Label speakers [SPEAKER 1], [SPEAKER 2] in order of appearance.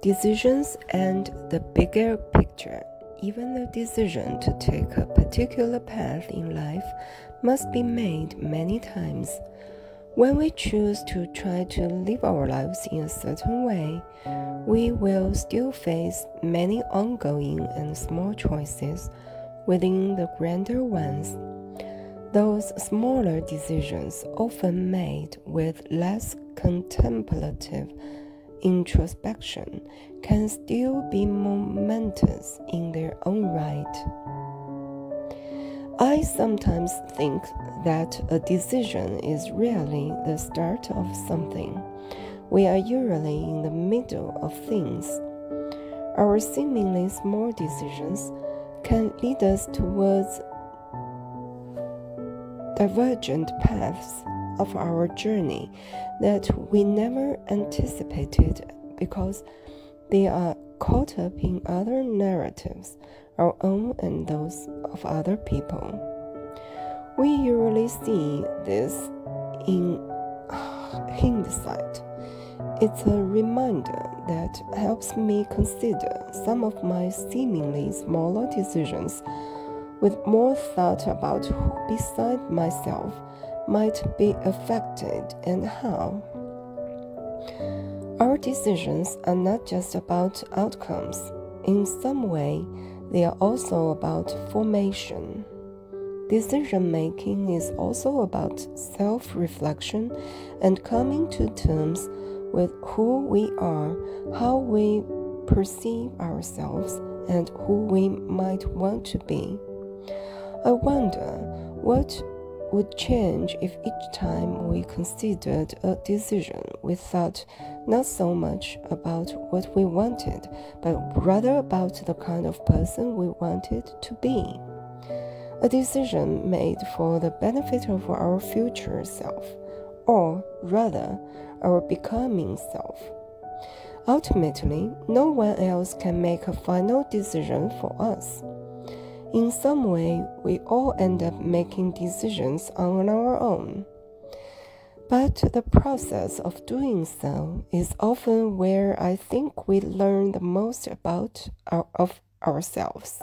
[SPEAKER 1] Decisions and the bigger picture. Even the decision to take a particular path in life must be made many times. When we choose to try to live our lives in a certain way, we will still face many ongoing and small choices within the grander ones. Those smaller decisions, often made with less contemplative introspection can still be momentous in their own right. I sometimes think that a decision is really the start of something. We are usually in the middle of things. Our seemingly small decisions can lead us towards divergent paths of our journey that we never anticipated because they are caught up in other narratives, our own and those of other people. We usually see this in hindsight. It's a reminder that helps me consider some of my seemingly smaller decisions with more thought about who beside myself might be affected and how. Our decisions are not just about outcomes. In some way, they are also about formation. Decision making is also about self reflection and coming to terms with who we are, how we perceive ourselves, and who we might want to be. I wonder what would change if each time we considered a decision we thought not so much about what we wanted, but rather about the kind of person we wanted to be. A decision made for the benefit of our future self, or rather, our becoming self. Ultimately, no one else can make a final decision for us. In some way, we all end up making decisions on our own. But the process of doing so is often where I think we learn the most about our, of ourselves.